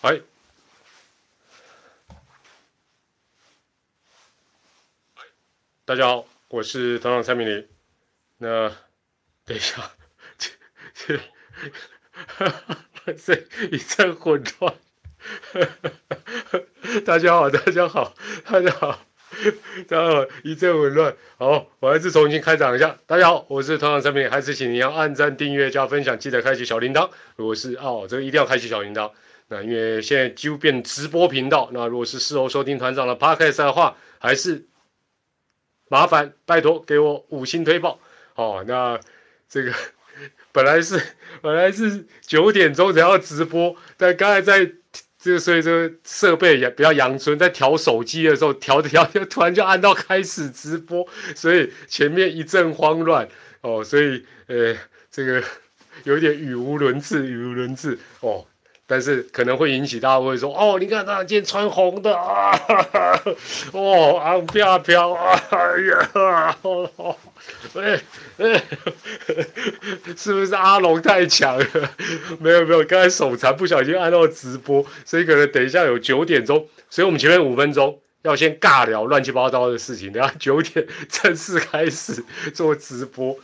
哎，大家好，我是团长蔡明林。那等一下，这这，这一阵混乱。大家好，大家好，大家好，大家好，一阵混乱。好，我还是重新开场一下。大家好，我是团长蔡明林，还是请您要按赞、订阅、加分享，记得开启小铃铛。如果是哦，这个一定要开启小铃铛。那因为现在几乎变直播频道，那如果是事后收听团长的 podcast 的话，还是麻烦拜托给我五星推报哦。那这个 本来是本来是九点钟才要直播，但刚才在这个所以这个设备也比较阳春，在调手机的时候调着调，就突然就按到开始直播，所以前面一阵慌乱哦，所以呃这个有点语无伦次，语无伦次哦。但是可能会引起大家会说哦，你看他今天穿红的啊，哦，啊飘飘啊，哎呀，哦，哎哎，是不是阿龙太强了？没有没有，刚才手残不小心按到直播，所以可能等一下有九点钟，所以我们前面五分钟要先尬聊乱七八糟的事情，等下九点正式开始做直播。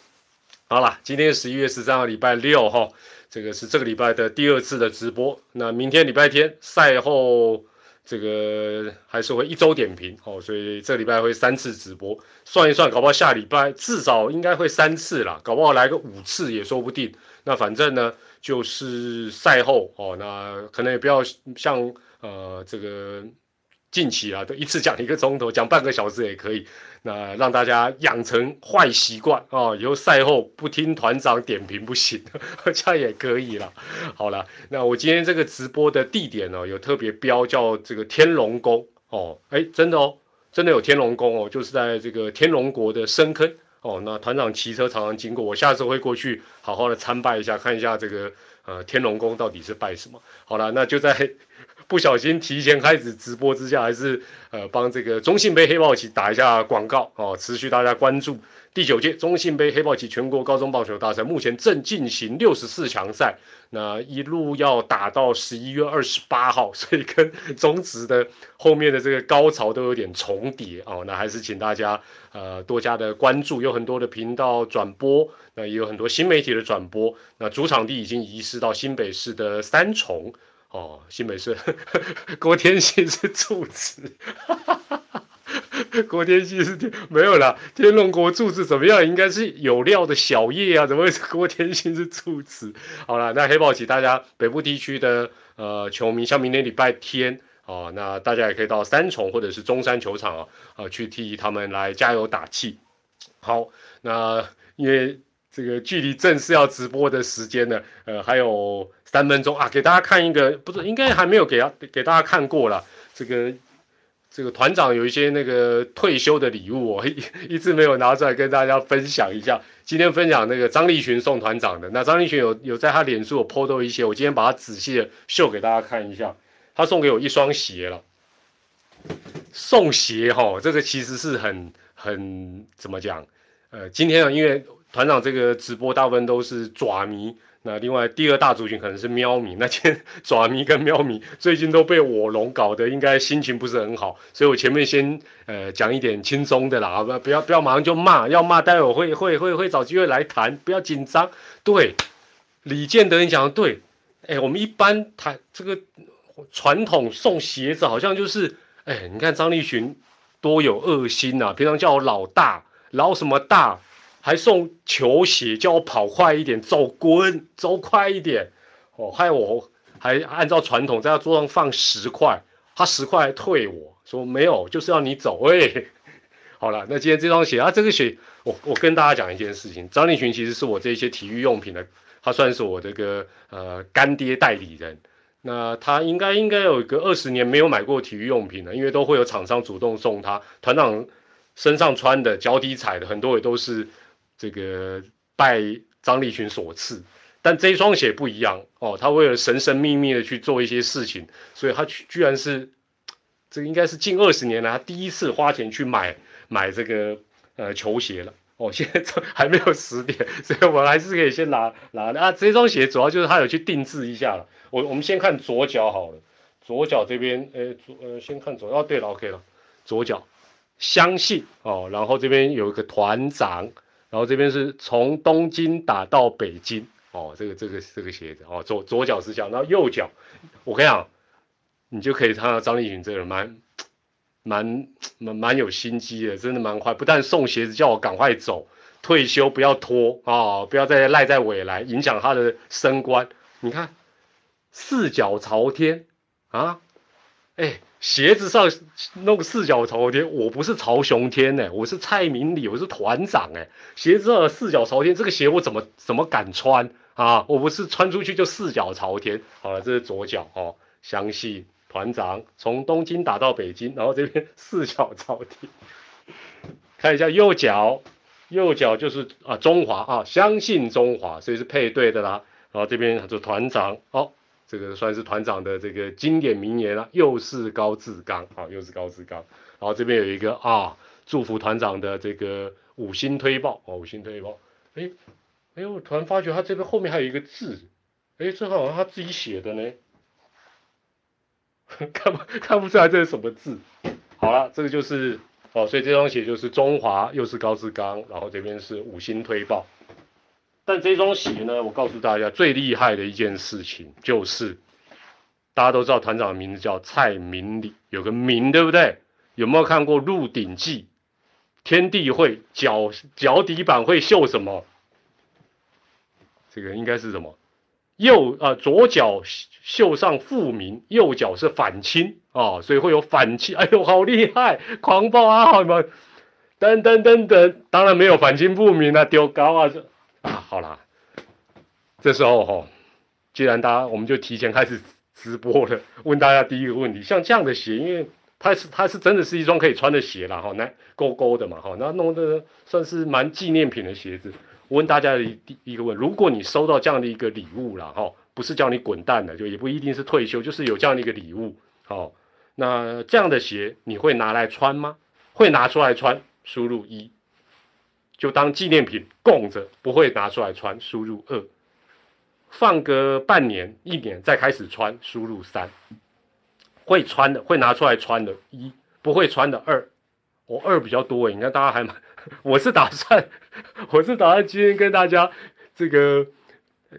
好了，今天十一月十三号，礼拜六哈。这个是这个礼拜的第二次的直播，那明天礼拜天赛后，这个还是会一周点评哦，所以这礼拜会三次直播，算一算，搞不好下礼拜至少应该会三次啦，搞不好来个五次也说不定。那反正呢，就是赛后哦，那可能也不要像呃这个。近期啊，都一次讲一个钟头，讲半个小时也可以。那让大家养成坏习惯啊，以后赛后不听团长点评不行，这样也可以了。好了，那我今天这个直播的地点呢，有特别标叫这个天龙宫哦，哎，真的哦，真的有天龙宫哦，就是在这个天龙国的深坑哦。那团长骑车常常经过，我下次会过去好好的参拜一下，看一下这个呃天龙宫到底是拜什么。好了，那就在。不小心提前开始直播之下，还是呃帮这个中信杯黑豹旗打一下广告哦，持续大家关注第九届中信杯黑豹旗全国高中棒球大赛，目前正进行六十四强赛，那一路要打到十一月二十八号，所以跟中职的后面的这个高潮都有点重叠哦，那还是请大家呃多加的关注，有很多的频道转播，那也有很多新媒体的转播，那主场地已经移师到新北市的三重。哦，新北市郭天信是住持，郭天信是天没有啦，天龙国住持怎么样？应该是有料的小叶啊，怎么会是郭天信是住持？好了，那黑豹旗大家北部地区的呃球迷，像明天礼拜天哦，那大家也可以到三重或者是中山球场啊啊去替他们来加油打气。好，那因为这个距离正式要直播的时间呢，呃还有。三分钟啊，给大家看一个，不是应该还没有给他给大家看过了。这个这个团长有一些那个退休的礼物，我一 一直没有拿出来跟大家分享一下。今天分享那个张立群送团长的，那张立群有有在他脸书有 PO 到一些，我今天把它仔细的秀给大家看一下。他送给我一双鞋了，送鞋哈，这个其实是很很怎么讲？呃，今天啊，因为团长这个直播大部分都是爪迷。那另外第二大族群可能是喵迷，那天 爪迷跟喵迷最近都被我龙搞得应该心情不是很好，所以我前面先呃讲一点轻松的啦，不不要不要马上就骂，要骂待会会会会会找机会来谈，不要紧张。对，李建德你讲的对，哎，我们一般谈这个传统送鞋子好像就是，哎，你看张立群多有恶心呐，平常叫我老大，老什么大？还送球鞋，叫我跑快一点，走滚，走快一点，哦，害我还按照传统在他桌上放十块，他十块还退我说没有，就是要你走，喂，好了，那今天这双鞋啊，这个鞋，我我跟大家讲一件事情，张立群其实是我这些体育用品的，他算是我这个呃干爹代理人，那他应该应该有一个二十年没有买过体育用品了，因为都会有厂商主动送他，团长身上穿的、脚底踩的很多也都是。这个拜张立群所赐，但这一双鞋不一样哦。他为了神神秘秘的去做一些事情，所以他居然是这个应该是近二十年来他第一次花钱去买买这个呃球鞋了哦。现在这还没有十点，所以我们还是可以先拿拿啊。这双鞋主要就是他有去定制一下了。我我们先看左脚好了，左脚这边，呃，左呃，先看左，哦，对了，OK 了，左脚，相信哦，然后这边有一个团长，然后这边是从东京打到北京，哦，这个这个这个鞋子，哦，左左脚是这样，然后右脚，我跟你讲，你就可以看到张立群这个人蛮蛮蛮蛮有心机的，真的蛮快，不但送鞋子叫我赶快走，退休不要拖啊，不要再赖在未来，影响他的升官，你看四脚朝天。啊，哎，鞋子上弄四脚朝天，我不是曹雄天呢，我是蔡明礼，我是团长哎，鞋子上四脚朝天，这个鞋我怎么怎么敢穿啊？我不是穿出去就四脚朝天。好了，这是左脚哦，相信团长从东京打到北京，然后这边四脚朝天，看一下右脚，右脚就是啊中华啊，相信中华，所以是配对的啦。然后这边就团长哦。这个算是团长的这个经典名言了，又是高志刚，啊，又是高志刚。然后这边有一个啊，祝福团长的这个五星推报哦，五星推报。哎，哎，我突然发觉他这边后面还有一个字，哎，这好像他自己写的呢，看不看不出来这是什么字？好了，这个就是哦，所以这双鞋就是中华，又是高志刚，然后这边是五星推报。但这双鞋呢，我告诉大家最厉害的一件事情就是，大家都知道团长的名字叫蔡明礼，有个明对不对？有没有看过《鹿鼎记》？天地会脚脚底板会绣什么？这个应该是什么？右啊，左脚绣上复明，右脚是反清啊，所以会有反清。哎呦，好厉害！狂暴啊，好们，噔噔噔噔，当然没有反清复明啊，丢高啊这。啊，好啦，这时候哈，既然大家我们就提前开始直播了，问大家第一个问题，像这样的鞋，因为它是它是真的是一双可以穿的鞋啦，哈，那勾勾的嘛，哈，那弄的算是蛮纪念品的鞋子。问大家的第一个问，如果你收到这样的一个礼物了，哈，不是叫你滚蛋的，就也不一定是退休，就是有这样的一个礼物，好，那这样的鞋你会拿来穿吗？会拿出来穿？输入一。就当纪念品供着，不会拿出来穿。输入二，放个半年、一年再开始穿。输入三，会穿的会拿出来穿的，一不会穿的二，我二比较多诶。你看大家还蛮，我是打算，我是打算今天跟大家这个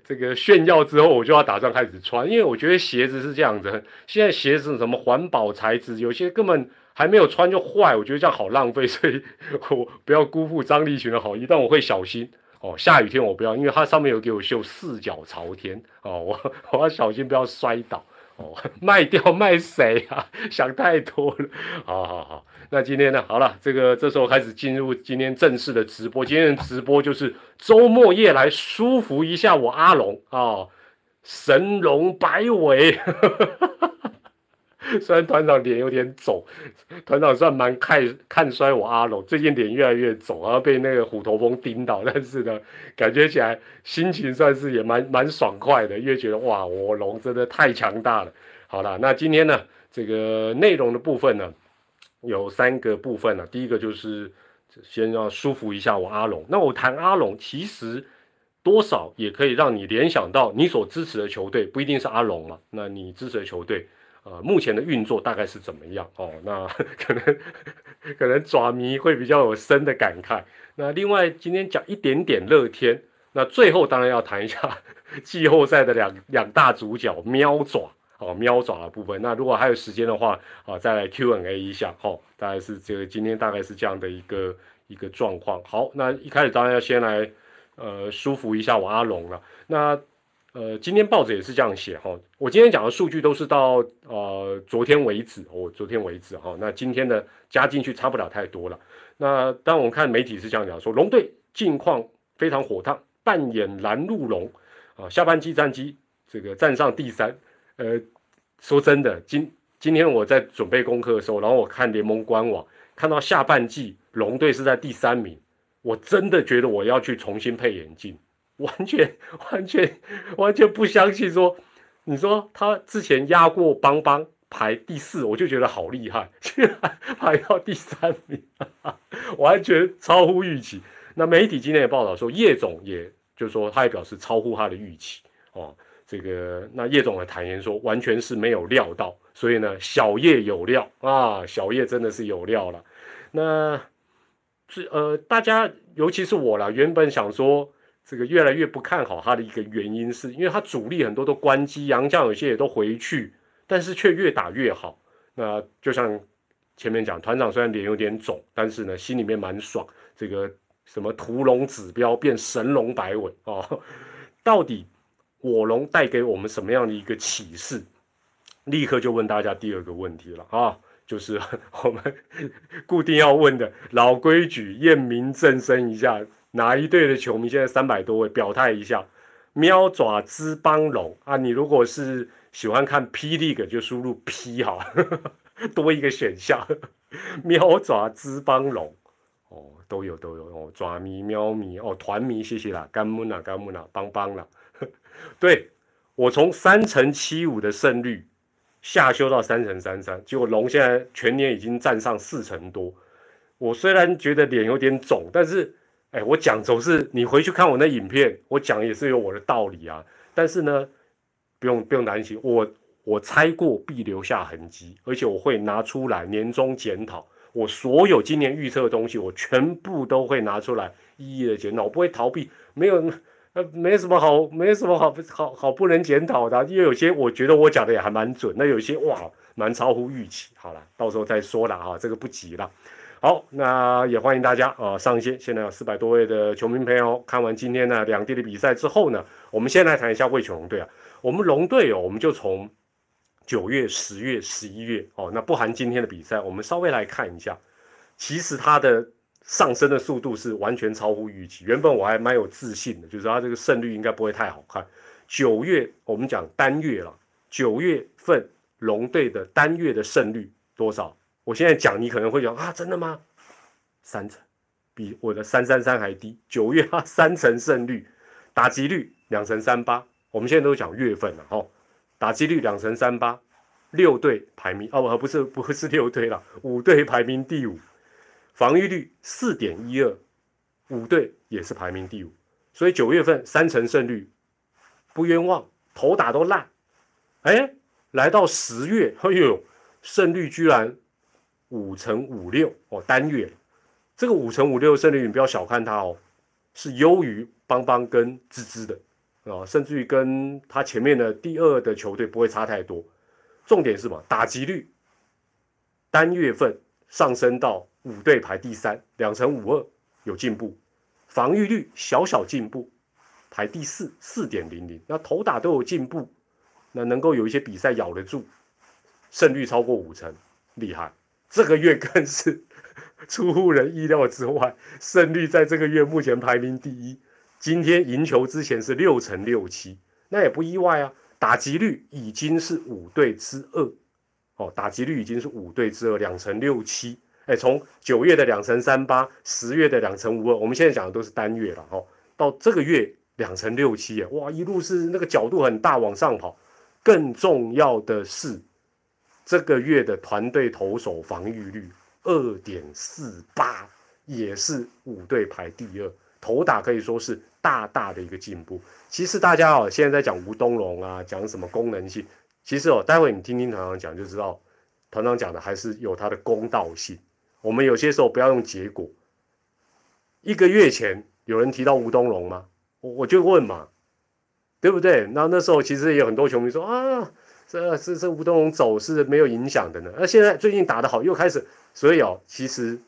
这个炫耀之后，我就要打算开始穿，因为我觉得鞋子是这样子，现在鞋子什么环保材质，有些根本。还没有穿就坏，我觉得这样好浪费，所以我不要辜负张立群的好意，但我会小心哦。下雨天我不要，因为它上面有给我绣四脚朝天哦，我 我要小心不要摔倒哦。卖掉卖谁啊？想太多了。好好好，那今天呢？好了，这个这时候开始进入今天正式的直播。今天的直播就是周末夜来舒服一下我阿龙啊，神龙摆尾。虽然团长脸有点肿，团长算蛮看看衰我阿龙，最近脸越来越肿，然后被那个虎头蜂叮到，但是呢，感觉起来心情算是也蛮蛮爽快的，因为觉得哇，我龙真的太强大了。好了，那今天呢，这个内容的部分呢，有三个部分呢，第一个就是先要舒服一下我阿龙。那我谈阿龙，其实多少也可以让你联想到你所支持的球队，不一定是阿龙嘛，那你支持的球队。呃，目前的运作大概是怎么样？哦，那 可能可能爪迷会比较有深的感慨。那另外今天讲一点点乐天，那最后当然要谈一下 季后赛的两两大主角喵爪哦，喵爪的部分。那如果还有时间的话啊，再来 Q&A 一下哦，大概是这个今天大概是这样的一个一个状况。好，那一开始当然要先来呃舒服一下我阿龙了。那呃，今天报纸也是这样写哈。我今天讲的数据都是到呃昨天为止，哦，昨天为止哈。那今天的加进去差不了太多了。那当我们看媒体是这样讲，说龙队近况非常火烫，扮演蓝鹿龙啊，下半季战绩这个站上第三。呃，说真的，今今天我在准备功课的时候，然后我看联盟官网，看到下半季龙队是在第三名，我真的觉得我要去重新配眼镜。完全完全完全不相信，说你说他之前压过邦邦排第四，我就觉得好厉害，居 然排到第三名，完全超乎预期。那媒体今天也报道说，叶总也就是说，他也表示超乎他的预期哦。这个那叶总的坦言说，完全是没有料到，所以呢，小叶有料啊，小叶真的是有料了。那是呃，大家尤其是我啦，原本想说这个越来越不看好他的一个原因，是因为他主力很多都关机，杨将有些也都回去，但是却越打越好。那就像前面讲，团长虽然脸有点肿，但是呢，心里面蛮爽。这个什么屠龙指标变神龙摆尾哦，到底我龙带给我们什么样的一个启示？立刻就问大家第二个问题了啊，就是 我们 固定要问的老规矩，验明正身一下，哪一队的球迷现在三百多位表态一下？喵爪之邦龙啊，你如果是喜欢看霹雳的，就输入 P 哈，多一个选项，喵爪之邦龙。哦，都有都有哦，爪迷、喵迷哦，团迷，谢谢啦，干木啦，干木啦，邦邦啦。对我从三乘七五的胜率下修到三乘三三，结果龙现在全年已经占上四成多。我虽然觉得脸有点肿，但是哎，我讲总是你回去看我那影片，我讲也是有我的道理啊。但是呢，不用不用担心，我我猜过必留下痕迹，而且我会拿出来年终检讨。我所有今年预测的东西，我全部都会拿出来一一的检讨，我不会逃避，没有，呃，没什么好，没什么好好好不能检讨的，因为有些我觉得我讲的也还蛮准，那有些哇，蛮超乎预期。好了，到时候再说了啊，这个不急了。好，那也欢迎大家啊上线，现在有四百多位的球迷朋友，看完今天呢两地的比赛之后呢，我们先来谈一下魏球龙队啊，我们龙队哦，我们就从。九月、十月、十一月，哦，那不含今天的比赛，我们稍微来看一下。其实它的上升的速度是完全超乎预期。原本我还蛮有自信的，就是它这个胜率应该不会太好看。九月我们讲单月了，九月份龙队的单月的胜率多少？我现在讲你可能会讲啊，真的吗？三成，比我的三三三还低。九月啊，三成胜率，打击率两成三八。我们现在都讲月份了，哈。打击率两成三八，六队排名哦，不是不是六队了，五队排名第五，防御率四点一二，五队也是排名第五，所以九月份三成胜率不冤枉，头打都烂，哎，来到十月，哎呦，胜率居然五成五六哦，单月这个五成五六胜率你不要小看它哦，是优于邦邦跟芝芝的。啊，甚至于跟他前面的第二的球队不会差太多。重点是什么？打击率单月份上升到五队排第三，两成五二有进步。防御率小小进步，排第四，四点零零。那投打都有进步，那能够有一些比赛咬得住，胜率超过五成，厉害。这个月更是 出乎人意料之外，胜率在这个月目前排名第一。今天赢球之前是六成六七，那也不意外啊。打击率已经是五对之二，哦，打击率已经是五对之二，两成六七。哎，从九月的两成三八，十月的两成五二，我们现在讲的都是单月了，哦，到这个月两成六七，哇，一路是那个角度很大往上跑。更重要的是，这个月的团队投手防御率二点四八，也是五队排第二。头打可以说是大大的一个进步。其实大家哦，现在在讲吴东龙啊，讲什么功能性，其实哦，待会你听听团长讲就知道，团长讲的还是有他的公道性。我们有些时候不要用结果。一个月前有人提到吴东龙吗？我我就问嘛，对不对？那那时候其实也有很多球迷说啊，这这这吴东龙走是没有影响的呢。那现在最近打得好，又开始，所以哦，其实。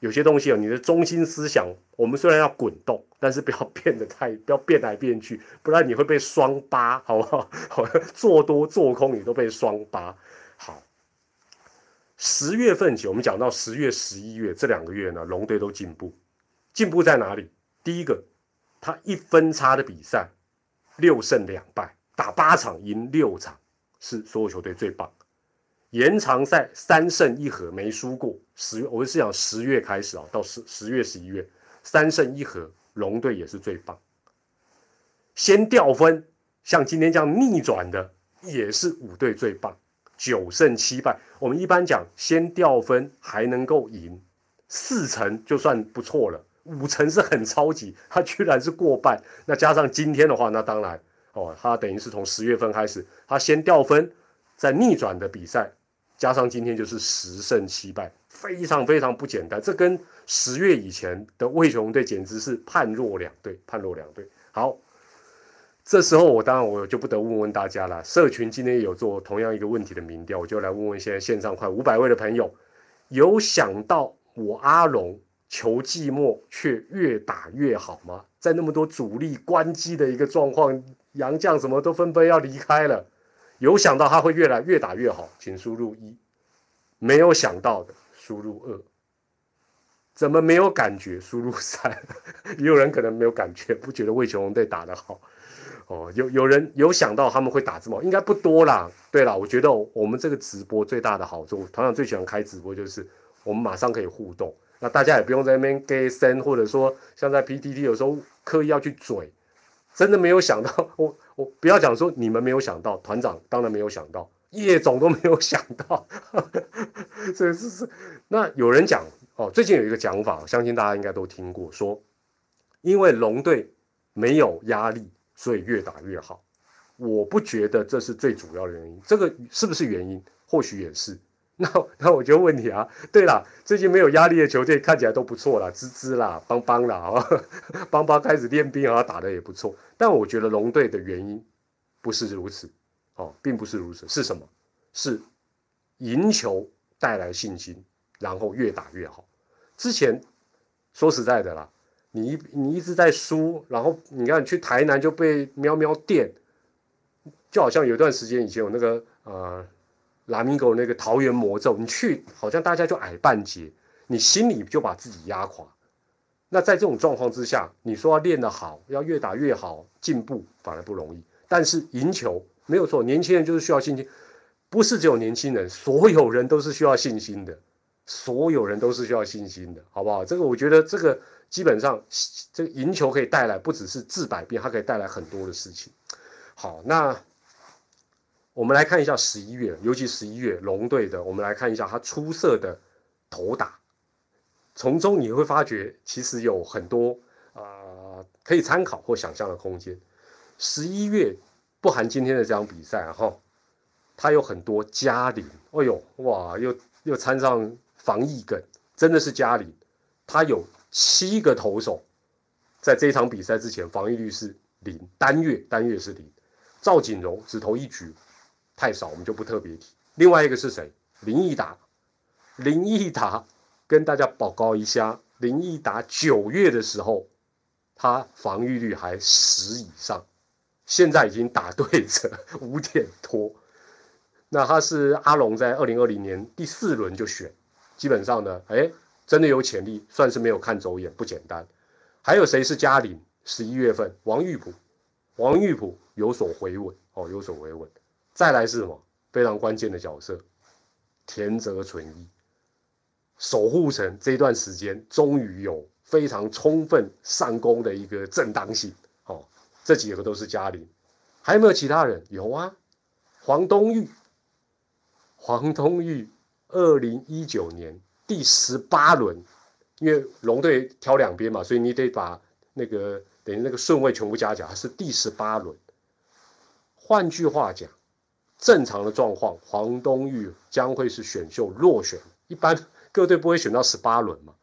有些东西哦，你的中心思想，我们虽然要滚动，但是不要变得太，不要变来变去，不然你会被双八，好不好？好，做多做空你都被双八。好，十月份起，我们讲到十月、十一月这两个月呢，龙队都进步，进步在哪里？第一个，他一分差的比赛，六胜两败，打八场赢六场，是所有球队最棒。延长赛三胜一和没输过，十月我是讲十月开始啊，到十十月十一月三胜一和，龙队也是最棒。先掉分，像今天这样逆转的也是五队最棒，九胜七败。我们一般讲先掉分还能够赢，四成就算不错了，五成是很超级，他居然是过半。那加上今天的话，那当然哦，他等于是从十月份开始，他先掉分，再逆转的比赛，加上今天就是十胜七败，非常非常不简单。这跟十月以前的魏雄队简直是判若两队，判若两队。好，这时候我当然我就不得问问大家了。社群今天有做同样一个问题的民调，我就来问问现在线上快五百位的朋友，有想到我阿龙求寂寞却越打越好吗？在那么多主力关机的一个状况，杨将什么都纷纷要离开了，有想到他会越来越打越好，请输入一；没有想到的输入二。怎么没有感觉？输入三，也有人可能没有感觉，不觉得魏琼龙队打得好。哦，有有人有想到他们会打这么，应该不多啦。对了，我觉得我们这个直播最大的好处，团长最喜欢开直播就是我们马上可以互动，那大家也不用在那边 get 声，或者说像在 PTT 有时候刻意要去嘴，真的没有想到。我 我不要讲说你们没有想到，团长当然没有想到，叶总都没有想到，这是是那有人讲。哦，最近有一个讲法，相信大家应该都听过，说因为龙队没有压力，所以越打越好。我不觉得这是最主要的原因，这个是不是原因？或许也是。那那我就问你啊，对了，最近没有压力的球队看起来都不错啦，滋滋啦，邦邦啦，啊，邦邦开始练兵啊，打的也不错。但我觉得龙队的原因不是如此，哦，并不是如此，是什么？是赢球带来信心，然后越打越好。之前说实在的啦，你你一直在输，然后你看去台南就被喵喵电，就好像有段时间以前有那个呃拉米狗那个桃园魔咒，你去好像大家就矮半截，你心里就把自己压垮。那在这种状况之下，你说要练得好，要越打越好，进步反而不容易。但是赢球没有错，年轻人就是需要信心，不是只有年轻人，所有人都是需要信心的。所有人都是需要信心的，好不好？这个我觉得，这个基本上，这个赢球可以带来不只是治百病，它可以带来很多的事情。好，那我们来看一下十一月，尤其十一月龙队的，我们来看一下他出色的投打，从中你会发觉其实有很多啊可以参考或想象的空间。十一月不含今天的这场比赛哈，他有很多加零，哎呦哇，又又参上。防疫梗真的是嘉里，他有七个投手，在这场比赛之前防御率是零，单月单月是零。赵锦荣只投一局，太少，我们就不特别提。另外一个是谁？林毅达，林毅达跟大家报告一下，林毅达九月的时候，他防御率还十以上，现在已经打对折 五点多。那他是阿龙在二零二零年第四轮就选。基本上呢，哎，真的有潜力，算是没有看走眼，不简单。还有谁是嘉玲？十一月份，王玉普，王玉普有所回稳哦，有所回稳。再来是什么？非常关键的角色，田泽纯一，守护神这段时间终于有非常充分上攻的一个正当性哦。这几个都是嘉玲，还有没有其他人？有啊，黄东玉，黄东玉。二零一九年第十八轮，因为龙队挑两边嘛，所以你得把那个等于那个顺位全部加起来，是第十八轮。换句话讲，正常的状况，黄东玉将会是选秀落选。一般各队不会选到十八轮嘛？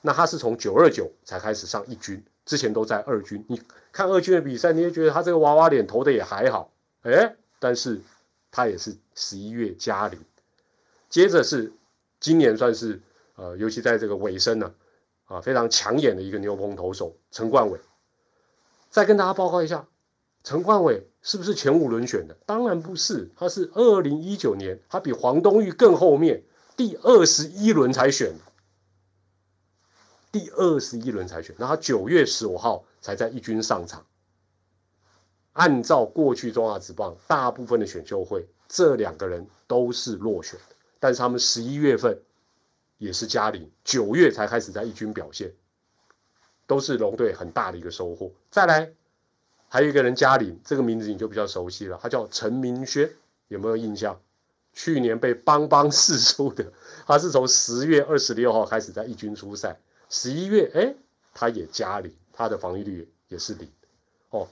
那他是从九二九才开始上一军，之前都在二军。你看二军的比赛，你也觉得他这个娃娃脸投的也还好，哎，但是他也是十一月加零。接着是今年算是呃，尤其在这个尾声呢，啊，非常抢眼的一个牛棚投手陈冠伟。再跟大家报告一下，陈冠伟是不是前五轮选的？当然不是，他是二零一九年，他比黄东玉更后面，第二十一轮才选，第二十一轮才选。那他九月十五号才在一军上场。按照过去中华职棒大部分的选秀会，这两个人都是落选的。但是他们十一月份也是加零，九月才开始在一军表现，都是龙队很大的一个收获。再来，还有一个人加零，这个名字你就比较熟悉了，他叫陈明轩，有没有印象？去年被邦邦试出的，他是从十月二十六号开始在一军出赛，十一月哎，他也加零，他的防御率也是零。哦，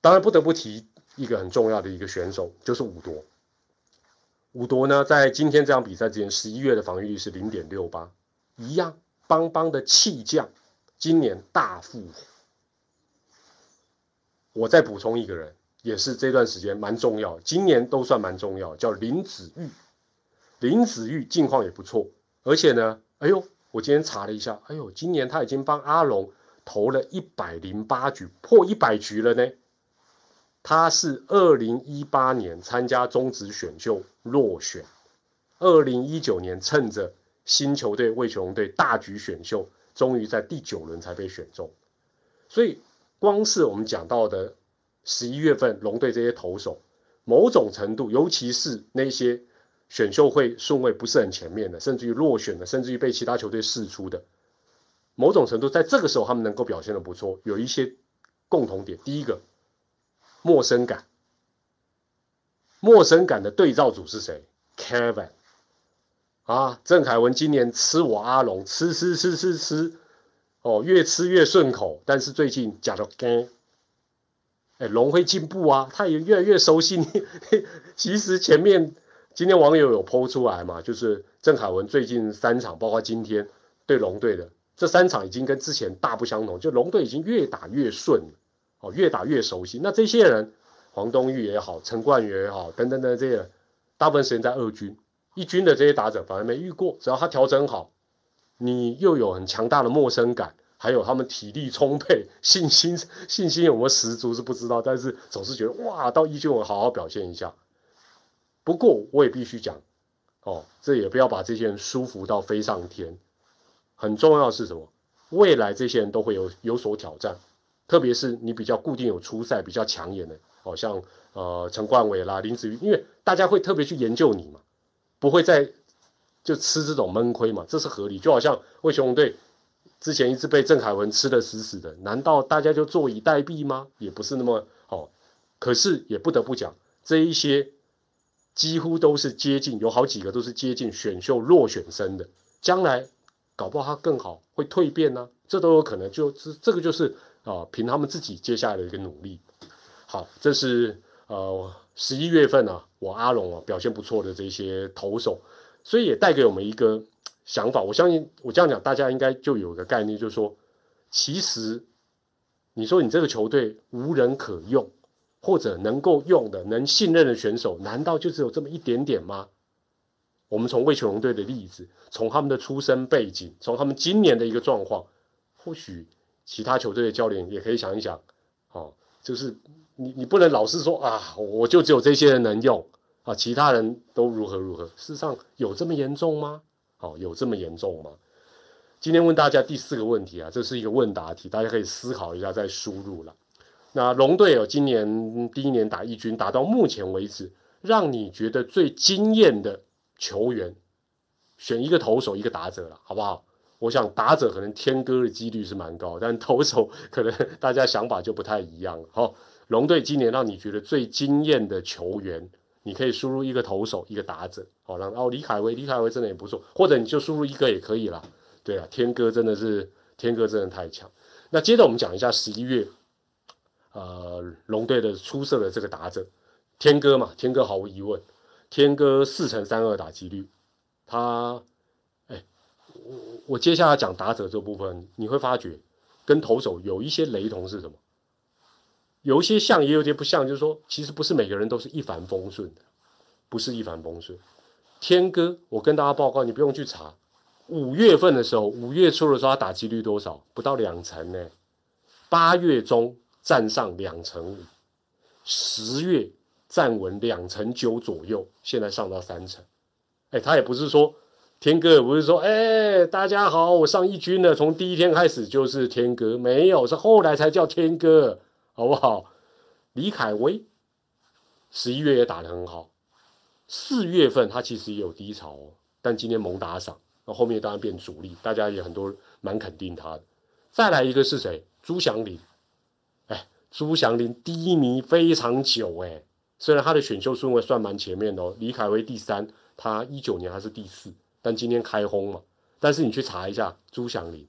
当然不得不提一个很重要的一个选手，就是武夺。武夺呢，在今天这场比赛之前，十一月的防御率是零点六八，一样邦邦的弃将，今年大复活。我再补充一个人，也是这段时间蛮重要，今年都算蛮重要，叫林子玉。林子玉近况也不错，而且呢，哎呦，我今天查了一下，哎呦，今年他已经帮阿龙投了一百零八局，破一百局了呢。他是二零一八年参加中职选秀落选，二零一九年趁着新球队魏雄队大局选秀，终于在第九轮才被选中。所以，光是我们讲到的十一月份龙队这些投手，某种程度，尤其是那些选秀会顺位不是很前面的，甚至于落选的，甚至于被其他球队释出的，某种程度在这个时候他们能够表现的不错，有一些共同点。第一个。陌生感，陌生感的对照组是谁？Kevin 啊，郑凯文今年吃我阿龙，吃吃吃吃吃，哦，越吃越顺口。但是最近假的干，哎，龙会进步啊，他也越来越熟悉你。其实前面今天网友有剖出来嘛，就是郑凯文最近三场，包括今天对龙队的这三场，已经跟之前大不相同，就龙队已经越打越顺。哦，越打越熟悉。那这些人，黄东玉也好，陈冠宇也好，等等等这些，大部分时间在二军、一军的这些打者反而没遇过。只要他调整好，你又有很强大的陌生感，还有他们体力充沛，信心信心有没有十足是不知道，但是总是觉得哇，到一军我好好表现一下。不过我也必须讲，哦，这也不要把这些人舒服到飞上天。很重要是什么？未来这些人都会有有所挑战。特别是你比较固定有初赛比较抢眼的，好像呃陈冠伟啦、林子瑜，因为大家会特别去研究你嘛，不会再就吃这种闷亏嘛，这是合理。就好像魏雄队之前一直被郑凯文吃的死死的，难道大家就坐以待毙吗？也不是那么好。可是也不得不讲，这一些几乎都是接近，有好几个都是接近选秀落选生的，将来搞不好他更好，会蜕变呢，这都有可能。就是这个就是。啊，凭他们自己接下来的一个努力，好，这是呃十一月份啊，我阿龙啊表现不错的这些投手，所以也带给我们一个想法。我相信我这样讲，大家应该就有个概念，就是说，其实你说你这个球队无人可用，或者能够用的、能信任的选手，难道就只有这么一点点吗？我们从魏球龙队的例子，从他们的出身背景，从他们今年的一个状况，或许。其他球队的教练也可以想一想，哦，就是你你不能老是说啊，我就只有这些人能用啊，其他人都如何如何。事实上有这么严重吗？哦，有这么严重吗？今天问大家第四个问题啊，这是一个问答题，大家可以思考一下再输入了。那龙队有今年第一年打一军，打到目前为止，让你觉得最惊艳的球员，选一个投手，一个打者了，好不好？我想打者可能天哥的几率是蛮高，但投手 可能大家想法就不太一样了。好，龙队今年让你觉得最惊艳的球员，你可以输入一个投手，一个打者。好，让哦李凯威，李凯威真的也不错，或者你就输入一个也可以了。对啊，天哥真的是天哥，真的太强。那接着我们讲一下十一月，呃，龙队的出色的这个打者，天哥嘛，天哥毫无疑问，天哥四乘三二打击率，他。哎我我接下来讲打者这部分，你会发觉跟投手有一些雷同是什么？有一些像，也有些不像。就是说，其实不是每个人都是一帆风顺的，不是一帆风顺。天哥，我跟大家报告，你不用去查。五月份的时候，五月初的时候，他打击率多少？不到两成呢。八月中站上两成五，十月站稳两成九左右，现在上到三成。哎，他也不是说。天哥也不是说，哎，大家好，我上一军了，从第一天开始就是天哥，没有，是后来才叫天哥，好不好？李凯威十一月也打得很好，四月份他其实也有低潮哦，但今天猛打赏，那后面当然变主力，大家也很多蛮肯定他的。再来一个是谁？朱祥林，哎，朱祥林低迷非常久，哎，虽然他的选秀顺位算蛮前面的哦，李凯威第三，他一九年还是第四。但今天开轰嘛？但是你去查一下朱祥林，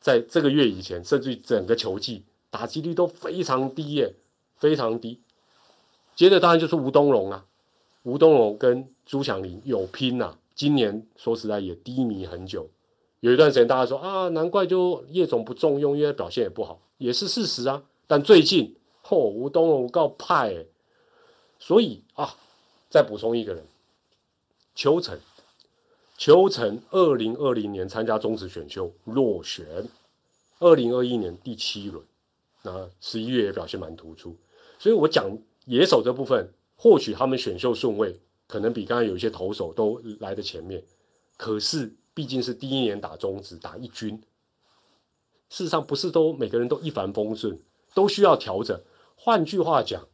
在这个月以前，甚至于整个球季打击率都非常低耶，非常低。接着当然就是吴东荣啊，吴东荣跟朱祥林有拼呐。今年说实在也低迷很久，有一段时间大家说啊，难怪就叶总不重用，因为表现也不好，也是事实啊。但最近，嚯，吴东荣告派，所以啊，再补充一个人，邱成，邱成二零二零年参加中职选秀落选，二零二一年第七轮，那十一月也表现蛮突出，所以我讲野手这部分，或许他们选秀顺位。可能比刚刚有一些投手都来的前面，可是毕竟是第一年打中职打一军，事实上不是都每个人都一帆风顺，都需要调整。换句话讲，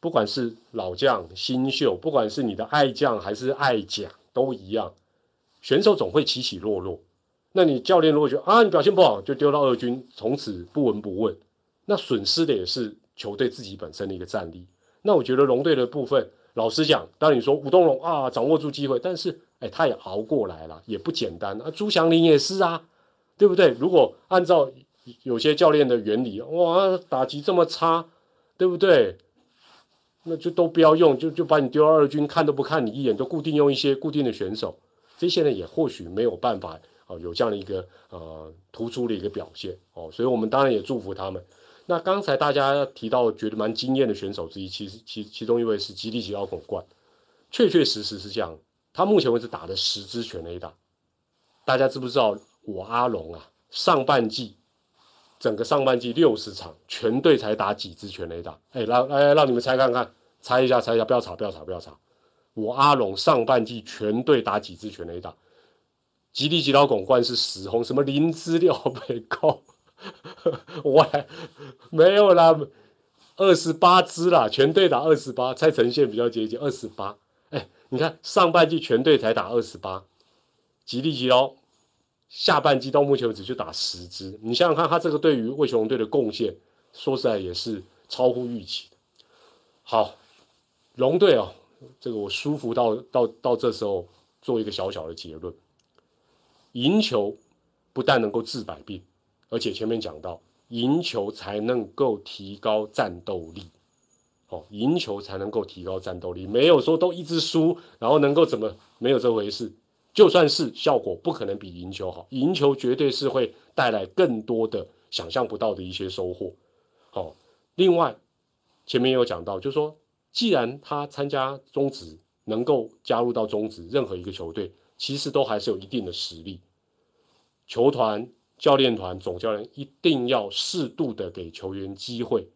不管是老将新秀，不管是你的爱将还是爱将，都一样，选手总会起起落落。那你教练如果觉得啊你表现不好，就丢到二军，从此不闻不问，那损失的也是球队自己本身的一个战力。那我觉得龙队的部分，老实讲，当你说吴东龙啊，掌握住机会，但是哎，他也熬过来了，也不简单啊。朱祥林也是啊，对不对？如果按照有些教练的原理，哇，打击这么差，对不对？那就都不要用，就就把你丢到二军，看都不看你一眼，就固定用一些固定的选手。这些人也或许没有办法有这样的一个呃突出的一个表现哦，所以我们当然也祝福他们。那刚才大家提到觉得蛮惊艳的选手之一，其实其其中一位是吉利吉奥孔冠，确确实实是这样。他目前为止打的十支全垒打，大家知不知道？我阿龙啊，上半季整个上半季六十场，全队才打几支全垒打？哎，来来让你们猜看看，猜一下，猜一下，不要吵，不要吵，不要吵。我阿龙上半季全队打几支全垒打？吉利吉奥孔冠是十轰，什么零支六倍高？我还没有啦，二十八支啦，全队打二十八，蔡成线比较接近二十八。哎，你看上半季全队才打二十八，吉利吉哦，下半季到目前为止就打十支。你想想看，他这个对于魏雄队的贡献，说实在也是超乎预期的。好，龙队哦，这个我舒服到到到这时候做一个小小的结论：赢球不但能够治百病。而且前面讲到，赢球才能够提高战斗力，哦，赢球才能够提高战斗力，没有说都一直输，然后能够怎么没有这回事。就算是效果不可能比赢球好，赢球绝对是会带来更多的想象不到的一些收获。好，另外前面有讲到，就是说，既然他参加中职，能够加入到中职任何一个球队，其实都还是有一定的实力，球团。教练团总教练一定要适度的给球员机会，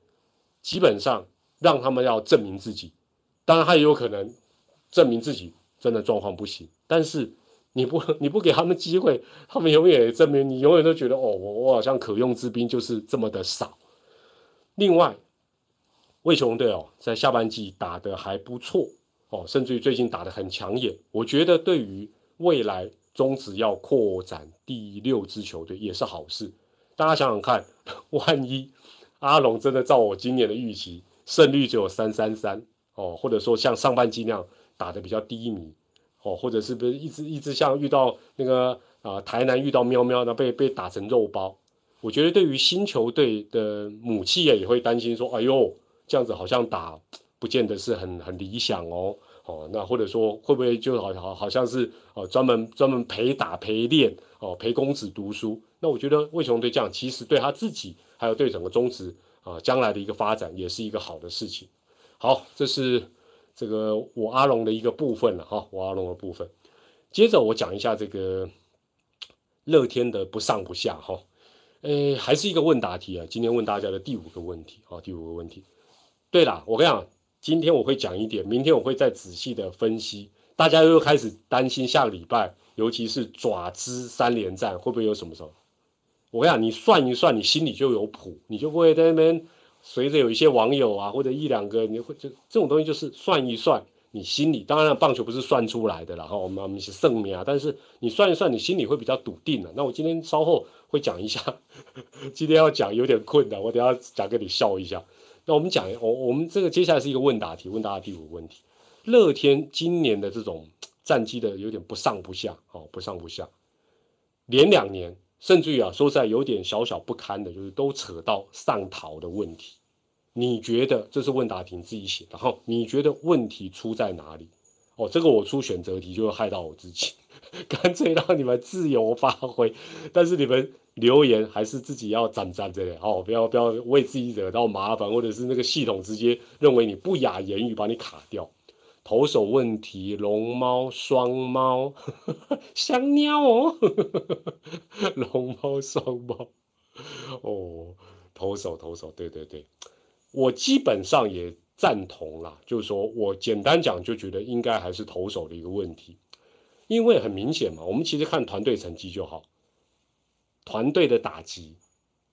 基本上让他们要证明自己。当然，他也有可能证明自己真的状况不行。但是你不你不给他们机会，他们永远证明你永远都觉得哦，我我好像可用之兵就是这么的少。另外，魏雄队哦，在下半季打得还不错哦，甚至于最近打得很抢眼。我觉得对于未来。中职要扩展第六支球队也是好事，大家想想看，万一阿龙真的照我今年的预期，胜率只有三三三哦，或者说像上半季那样打的比较低迷哦，或者是不是一直一直像遇到那个啊台南遇到喵喵那被被打成肉包，我觉得对于新球队的母企业也会担心说，哎呦这样子好像打不见得是很很理想哦。哦，那或者说会不会就好好好像是哦专门专门陪打陪练哦陪公子读书？那我觉得魏雄对这样其实对他自己还有对整个中职啊将来的一个发展也是一个好的事情。好，这是这个我阿龙的一个部分了哈，我阿龙的部分。接着我讲一下这个乐天的不上不下哈，呃，还是一个问答题啊，今天问大家的第五个问题啊，第五个问题。对了，我跟你讲。今天我会讲一点，明天我会再仔细的分析。大家又开始担心下个礼拜，尤其是爪子三连战会不会有什么时候？我跟你讲，你算一算，你心里就有谱，你就不会在那边随着有一些网友啊，或者一两个，你会就这种东西就是算一算，你心里当然棒球不是算出来的，然后我们我们是圣命啊，但是你算一算，你心里会比较笃定的。那我今天稍后会讲一下，今天要讲有点困难，我等下讲给你笑一下。那我们讲，我我们这个接下来是一个问答题，问大家第五个问题：乐天今年的这种战绩的有点不上不下，哦，不上不下，连两年，甚至于啊，说实在有点小小不堪的，就是都扯到上逃的问题，你觉得这是问答题你自己写，然后你觉得问题出在哪里？哦，这个我出选择题就会害到我自己，干脆让你们自由发挥，但是你们留言还是自己要攒攒着的哦，不要不要为自己惹到麻烦，或者是那个系统直接认为你不雅言语把你卡掉。投手问题，龙猫、双猫、香喵哦，龙猫、双猫哦，投手投手，对对对，我基本上也。赞同啦，就是说我简单讲，就觉得应该还是投手的一个问题，因为很明显嘛，我们其实看团队成绩就好，团队的打击，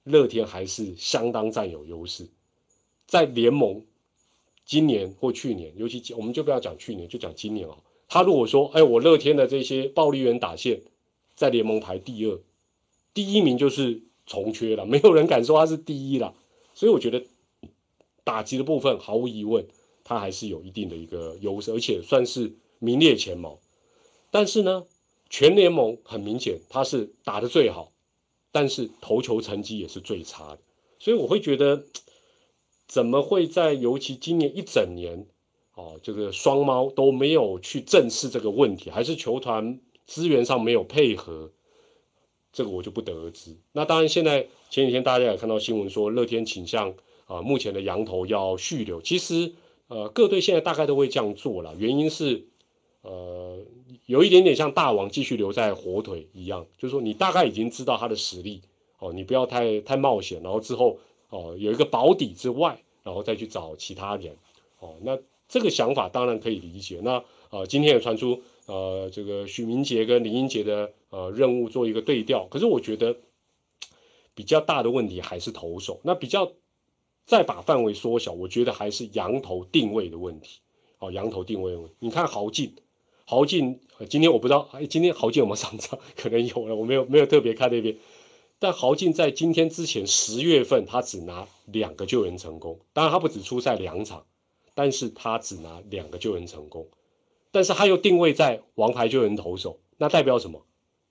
乐天还是相当占有优势，在联盟今年或去年，尤其我们就不要讲去年，就讲今年哦，他如果说，哎，我乐天的这些暴力员打线在联盟排第二，第一名就是重缺了，没有人敢说他是第一了，所以我觉得。打击的部分毫无疑问，他还是有一定的一个优势，而且算是名列前茅。但是呢，全联盟很明显他是打的最好，但是投球成绩也是最差的。所以我会觉得，怎么会在尤其今年一整年，哦，这个双猫都没有去正视这个问题，还是球团资源上没有配合，这个我就不得而知。那当然，现在前几天大家也看到新闻说，乐天倾向。啊，目前的羊头要续留，其实呃各队现在大概都会这样做了，原因是呃有一点点像大王继续留在火腿一样，就是说你大概已经知道他的实力哦，你不要太太冒险，然后之后哦有一个保底之外，然后再去找其他人哦，那这个想法当然可以理解。那呃今天也传出呃这个许明杰跟林英杰的呃任务做一个对调，可是我觉得比较大的问题还是投手，那比较。再把范围缩小，我觉得还是羊头定位的问题。哦，羊头定位问题，你看豪进，豪进，今天我不知道，哎，今天豪进有没有上场？可能有了，我没有没有特别看那边。但豪进在今天之前十月份，他只拿两个救援成功。当然，他不止出赛两场，但是他只拿两个救援成功。但是他又定位在王牌救援投手，那代表什么？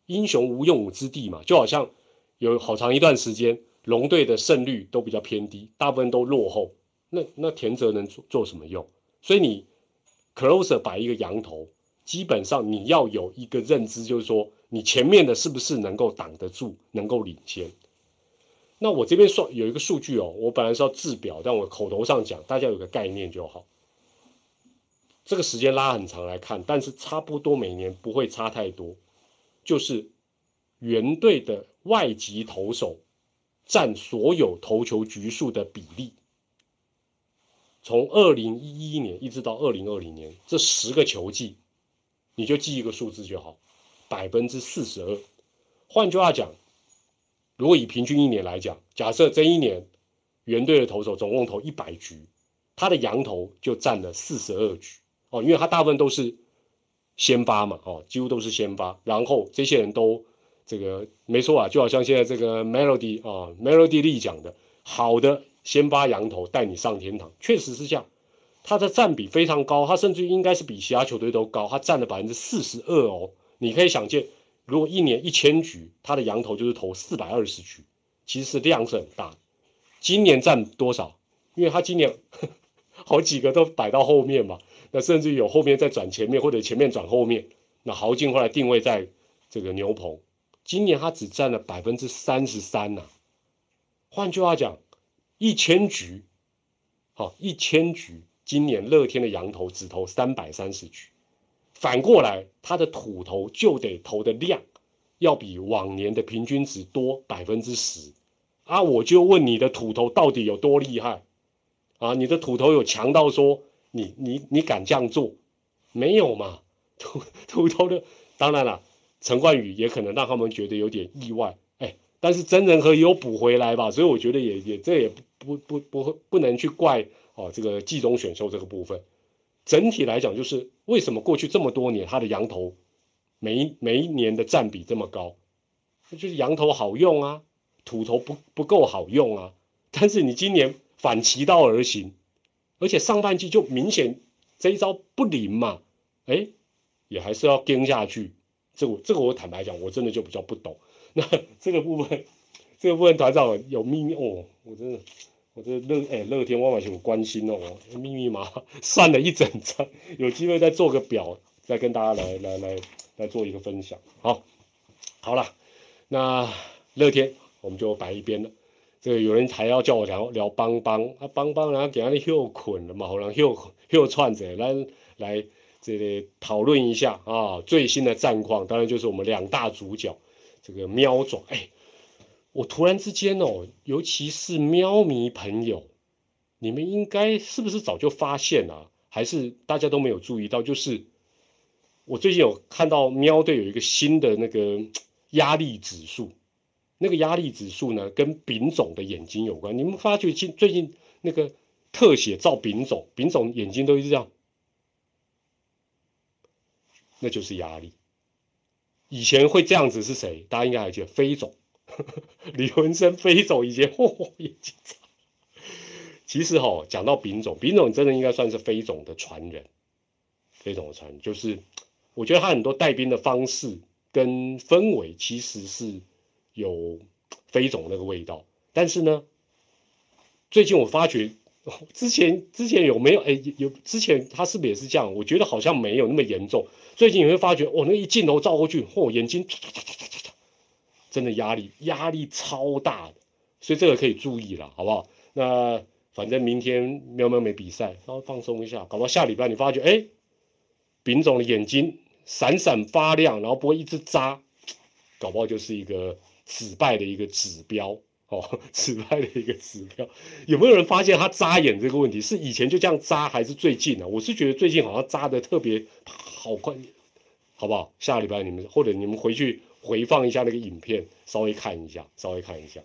英雄无用武之地嘛，就好像有好长一段时间。龙队的胜率都比较偏低，大部分都落后。那那田泽能做做什么用？所以你 closer 摆一个羊头，基本上你要有一个认知，就是说你前面的是不是能够挡得住，能够领先。那我这边说有一个数据哦，我本来是要制表，但我口头上讲，大家有个概念就好。这个时间拉很长来看，但是差不多每年不会差太多，就是原队的外籍投手。占所有投球局数的比例，从二零一一年一直到二零二零年这十个球季，你就记一个数字就好，百分之四十二。换句话讲，如果以平均一年来讲，假设这一年原队的投手总共投一百局，他的羊头就占了四十二局哦，因为他大部分都是先发嘛，哦，几乎都是先发，然后这些人都。这个没错啊，就好像现在这个 Melody 啊，Melody 力讲的，好的先发羊头带你上天堂，确实是这样。他的占比非常高，他甚至应该是比其他球队都高，他占了百分之四十二哦。你可以想见，如果一年一千局，他的羊头就是投四百二十局，其实量是很大。今年占多少？因为他今年 好几个都摆到后面嘛，那甚至有后面再转前面，或者前面转后面。那豪进后来定位在这个牛棚。今年他只占了百分之三十三呐，换句话讲，一千局，好一千局，今年乐天的羊头只投三百三十局，反过来他的土头就得投的量，要比往年的平均值多百分之十，啊，我就问你的土头到底有多厉害，啊，你的土头有强到说你你你敢这样做？没有嘛，土土头的，当然了。陈冠宇也可能让他们觉得有点意外，哎，但是真人和也有补回来吧，所以我觉得也也这也不不不不不能去怪哦这个季中选秀这个部分，整体来讲就是为什么过去这么多年他的羊头每每一年的占比这么高，就是羊头好用啊，土头不不够好用啊，但是你今年反其道而行，而且上半季就明显这一招不灵嘛，哎，也还是要跟下去。这个这个我坦白讲，我真的就比较不懂。那这个部分，这个部分团长有秘密哦，我真的我这乐哎乐天万万有关心哦，密密麻麻算了一整张，有机会再做个表，再跟大家来来来来做一个分享。好，好了，那乐天我们就摆一边了。这个有人还要叫我聊聊邦邦啊，邦邦然后给他的又捆了嘛，好让休休串着来来这里讨论一下啊最新的战况，当然就是我们两大主角这个喵爪哎。我突然之间哦，尤其是喵迷朋友，你们应该是不是早就发现了，还是大家都没有注意到？就是我最近有看到喵队有一个新的那个压力指数，那个压力指数呢，跟丙种的眼睛有关。你们发觉近最近那个特写照丙种，丙种眼睛都是这样，那就是压力。以前会这样子是谁？大家应该还记得飞种。李文生飞走一些，嚯，眼睛长。其实哈，讲到丙种，丙种真的应该算是飞种的传人。飞种的传人，就是我觉得他很多带兵的方式跟氛围，其实是有飞种那个味道。但是呢，最近我发觉，之前之前有没有？哎，有之前他是不是也是这样？我觉得好像没有那么严重。最近你会发觉，哦，那一镜头照过去，嚯，眼睛。真的压力压力超大的，所以这个可以注意了，好不好？那反正明天喵喵没比赛，稍微放松一下，搞到下礼拜你发觉，哎，丙总的眼睛闪闪发亮，然后不会一直扎，搞不好就是一个止败的一个指标哦，止败的一个指标。有没有人发现他扎眼这个问题是以前就这样扎，还是最近呢？我是觉得最近好像扎的特别好快，好不好？下礼拜你们或者你们回去。回放一下那个影片，稍微看一下，稍微看一下。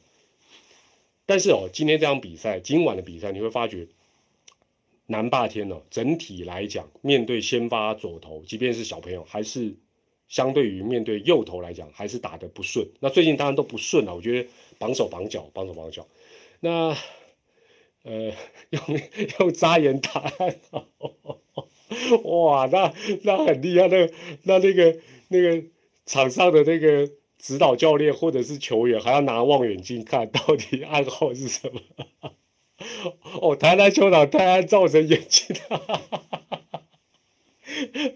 但是哦，今天这场比赛，今晚的比赛，你会发觉南霸天哦，整体来讲，面对先发左投，即便是小朋友，还是相对于面对右投来讲，还是打得不顺。那最近当然都不顺了，我觉得绑手绑脚，绑手绑脚。那 呃，用用扎眼打，哇，那那很厉害，那那那个那个。场上的那个指导教练或者是球员还要拿望远镜看到底暗号是什么？哦，台南球场太暗，造成眼睛。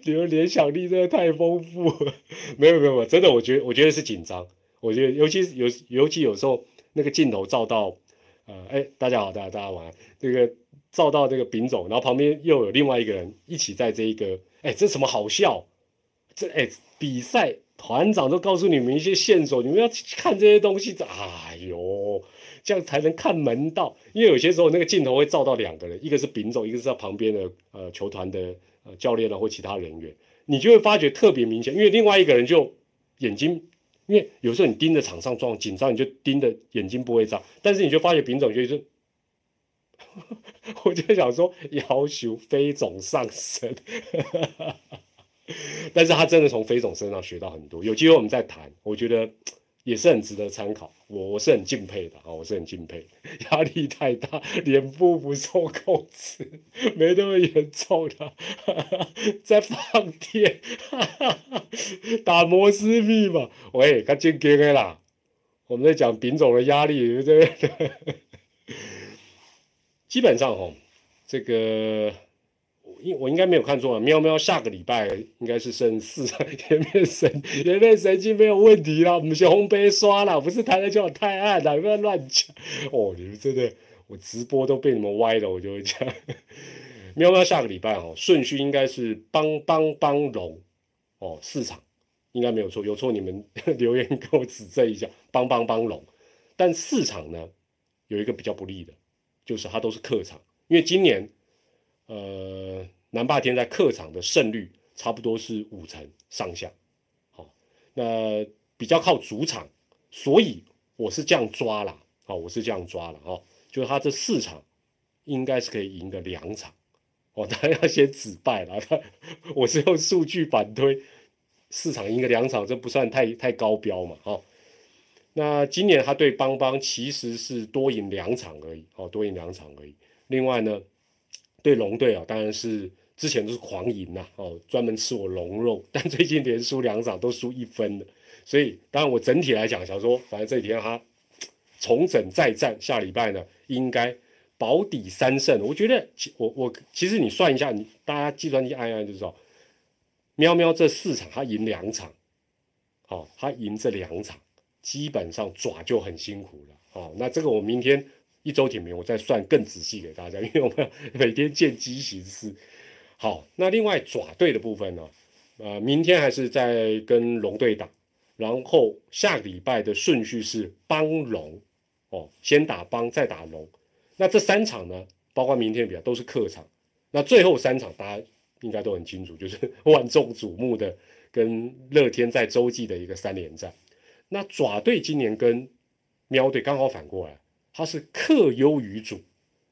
你们联想力真的太丰富 了。没有没有没有，真的，我觉得我觉得是紧张。我觉得尤其有尤其有时候那个镜头照到，呃，哎，大家好，大家大家晚安。这个照到这个丙总，然后旁边又有另外一个人一起在这一个，哎，这什么好笑？这哎比赛。团长都告诉你们一些线索，你们要看这些东西。哎呦，这样才能看门道。因为有些时候那个镜头会照到两个人，一个是丙总，一个是在旁边的呃球团的呃教练啊或其他人员，你就会发觉特别明显。因为另外一个人就眼睛，因为有时候你盯着场上状紧张，你就盯着眼睛不会眨，但是你就发觉丙总就是，我就想说，要求飞总上身。但是他真的从飞总身上学到很多，有机会我们再谈，我觉得 也是很值得参考。我我是很敬佩的啊，我是很敬佩。压力太大，脸部不受控制，没那么严重的，在放电，打摩斯密码。喂，他进 K 的啦，我们在讲丙总的压力，对不对？基本上哦，这个。我应该没有看错啊，喵喵下个礼拜应该是升四，颜面神颜面神经没有问题啦，我们是红杯刷了，不是台篮球太暗了，不要乱讲哦，你们真的我直播都被你们歪了，我就会讲 喵喵下个礼拜哦，顺序应该是帮帮帮龙哦四场应该没有错，有错你们 留言给我指正一下，帮帮帮龙，但四场呢有一个比较不利的，就是它都是客场，因为今年。呃，南霸天在客场的胜率差不多是五成上下，好，那比较靠主场，所以我是这样抓了，好，我是这样抓了，哦，就是他这四场应该是可以赢个两场，哦，他要先止败了，我是用数据反推，四场赢个两场，这不算太太高标嘛，哦，那今年他对邦邦其实是多赢两场而已，哦，多赢两场而已，另外呢。对龙队啊，当然是之前都是狂赢呐，哦，专门吃我龙肉。但最近连输两场都输一分的，所以当然我整体来讲，想说，反正这几天他重整再战，下礼拜呢应该保底三胜，我觉得其我我其实你算一下，你大家计算机按一按就知道，喵喵这四场他赢两场，好，他赢这两场，基本上爪就很辛苦了，好，那这个我明天一周点名我再算更仔细给大家，因为我们每天见机行事。好，那另外爪队的部分呢，呃，明天还是在跟龙队打。然后下个礼拜的顺序是帮龙，哦，先打帮再打龙。那这三场呢，包括明天比赛都是客场。那最后三场大家应该都很清楚，就是 万众瞩目的跟乐天在洲际的一个三连战。那爪队今年跟喵队刚好反过来，他是客优于主，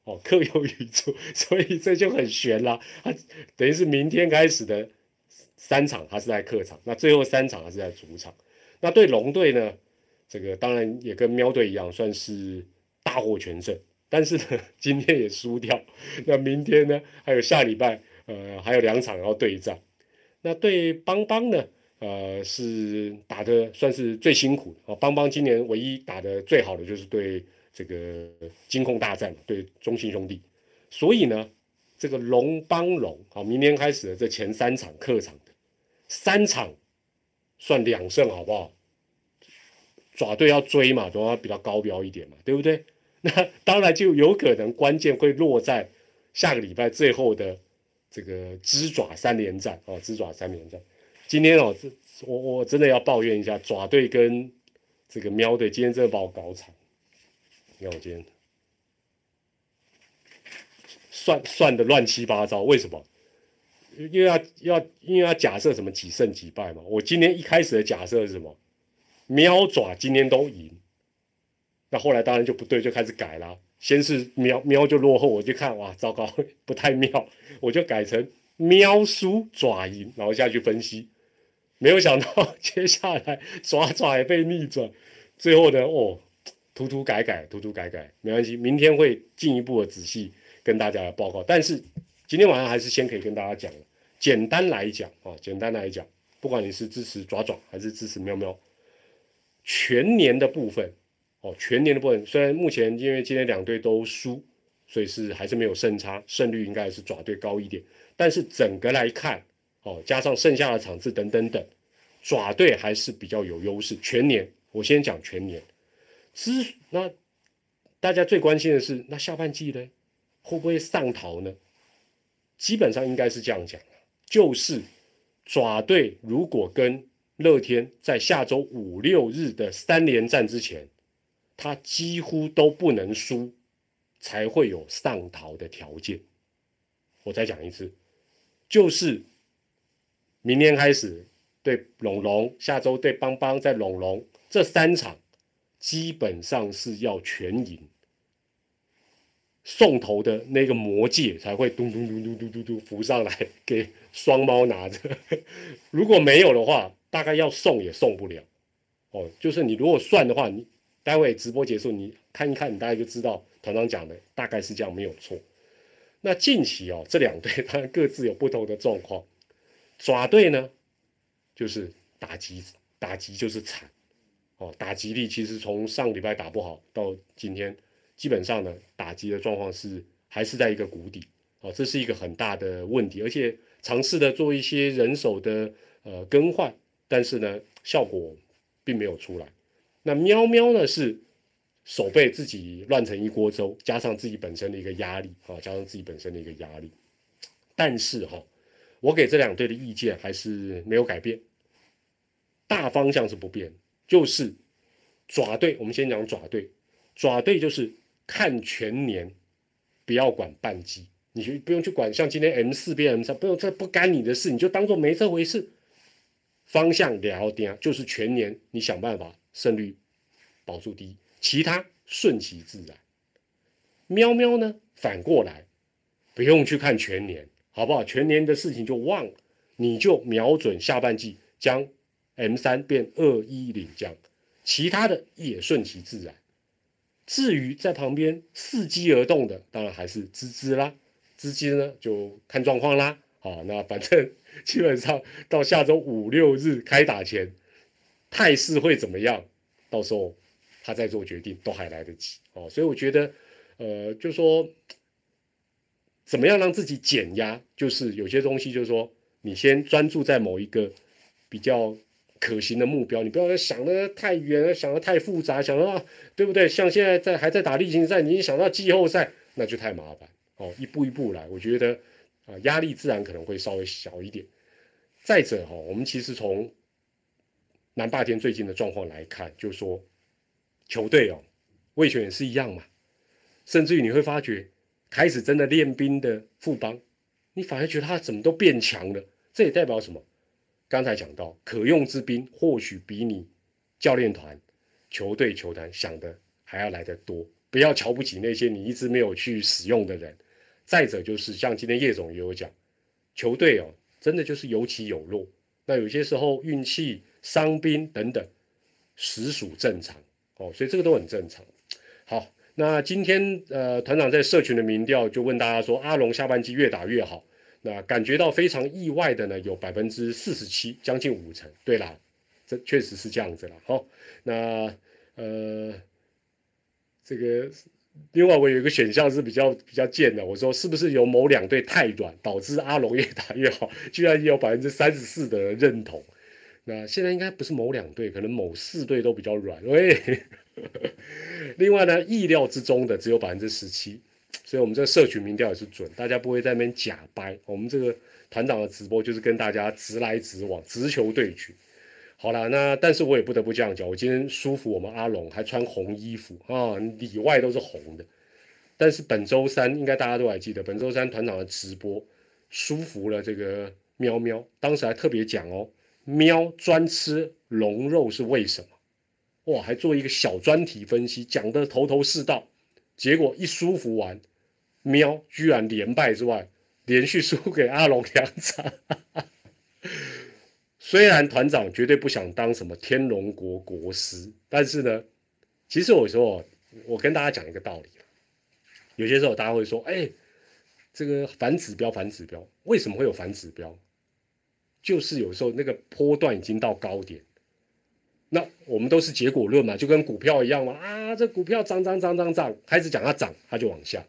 哦，客优于主，所以这就很悬啦。他等于是明天开始的三场，他是在客场，那最后三场他是在主场。那对龙队呢？这个当然也跟喵队一样，算是大获全胜。但是呢，今天也输掉。那明天呢？还有下礼拜，呃，还有两场要对战。那对邦邦呢？呃，是打的算是最辛苦的。哦，邦邦今年唯一打的最好的就是对这个金控大战，对中信兄弟。所以呢，这个龙邦龙，好，明天开始的这前三场客场的三场。算两胜好不好？爪队要追嘛，总要比较高标一点嘛，对不对？那当然就有可能关键会落在下个礼拜最后的这个鸡爪三连战哦，鸡爪三连战。今天哦，这我我真的要抱怨一下，爪队跟这个喵队今天真的把我搞惨。你看我今天算算的乱七八糟，为什么？因为要要因为要假设什么几胜几败嘛，我今天一开始的假设是什么？喵爪今天都赢，那后来当然就不对，就开始改了。先是喵喵就落后，我就看哇，糟糕，不太妙，我就改成喵输爪赢，然后下去分析。没有想到 接下来爪爪也被逆转，最后呢，哦，涂涂改改，涂涂改改，没关系，明天会进一步的仔细跟大家来报告。但是今天晚上还是先可以跟大家讲简单来讲啊，简单来讲，不管你是支持爪爪还是支持喵喵，全年的部分哦，全年的部分虽然目前因为今天两队都输，所以是还是没有胜差，胜率应该是爪队高一点。但是整个来看哦，加上剩下的场次等等等，爪队还是比较有优势。全年我先讲全年，之那大家最关心的是那下半季呢，会不会上逃呢？基本上应该是这样讲。就是爪队如果跟乐天在下周五六日的三连战之前，他几乎都不能输，才会有上逃的条件。我再讲一次，就是明天开始对龙龙，下周对邦邦，在龙龙这三场，基本上是要全赢。送头的那个魔戒才会咚咚咚咚咚咚咚浮上来给双猫拿着，如果没有的话，大概要送也送不了。哦，就是你如果算的话，你待会直播结束你看一看，你大概就知道团长讲的大概是这样，没有错。那近期哦，这两队当然各自有不同的状况。爪队呢，就是打击打击就是惨哦，打击力其实从上礼拜打不好到今天。基本上呢，打击的状况是还是在一个谷底，哦，这是一个很大的问题，而且尝试的做一些人手的呃更换，但是呢，效果并没有出来。那喵喵呢是手背自己乱成一锅粥，加上自己本身的一个压力啊，加上自己本身的一个压力。但是哈，我给这两队的意见还是没有改变，大方向是不变，就是爪队，我们先讲爪队，爪队就是。看全年，不要管半季，你就不用去管。像今天 M 四变 M 三，不用，这不干你的事，你就当做没这回事。方向聊点就是全年，你想办法胜率保住第一，其他顺其自然。喵喵呢，反过来，不用去看全年，好不好？全年的事情就忘了，你就瞄准下半季，将 M 三变二一零这样，其他的也顺其自然。至于在旁边伺机而动的，当然还是资资啦，资金呢就看状况啦。好，那反正 基本上到下周五六日开打前，态势会怎么样，到时候他再做决定都还来得及。哦，所以我觉得，呃，就说怎么样让自己减压，就是有些东西就是说，你先专注在某一个比较可行的目标，你不要想的太远，想的太复杂，想到对不对？像现在在还在打例行赛，你一想到季后赛，那就太麻烦哦。一步一步来，我觉得啊，压力自然可能会稍微小一点。再者哈，我们其实从南霸天最近的状况来看，就说球队哦，魏权也是一样嘛。甚至于你会发觉，开始真的练兵的富邦，你反而觉得他怎么都变强了。这也代表什么？刚才讲到，可用之兵或许比你教练团、球队、球团想的还要来得多。不要瞧不起那些你一直没有去使用的人。再者就是像今天叶总也有讲，球队哦，真的就是有起有落。那有些时候运气、伤兵等等，实属正常哦，所以这个都很正常。好。那今天呃，团长在社群的民调就问大家说，阿龙下半季越打越好。那感觉到非常意外的呢，有百分之四十七，将近五成。对啦，这确实是这样子了。好，那呃，这个另外我有一个选项是比较比较贱的，我说是不是有某两队太软，导致阿龙越打越好？居然也有百分之三十四的认同。那现在应该不是某两队，可能某四队都比较软。喂。另外呢，意料之中的只有百分之十七，所以我们这个社群民调也是准，大家不会在那边假掰。我们这个团长的直播就是跟大家直来直往，直球对决。好了，那但是我也不得不这样讲，我今天舒服，我们阿龙还穿红衣服啊，里外都是红的。但是本周三应该大家都还记得，本周三团长的直播舒服了这个喵喵，当时还特别讲哦，喵专吃龙肉是为什么？哇，还做一个小专题分析，讲的头头是道，结果一舒服完，喵居然连败之外，连续输给阿龙两场。虽然团长绝对不想当什么天龙国国师，但是呢，其实有时候我跟大家讲一个道理，有些时候大家会说，哎，这个反指标，反指标，为什么会有反指标？就是有时候那个波段已经到高点。那我们都是结果论嘛，就跟股票一样嘛啊，这股票涨涨涨涨涨，开始讲它涨，它就往下。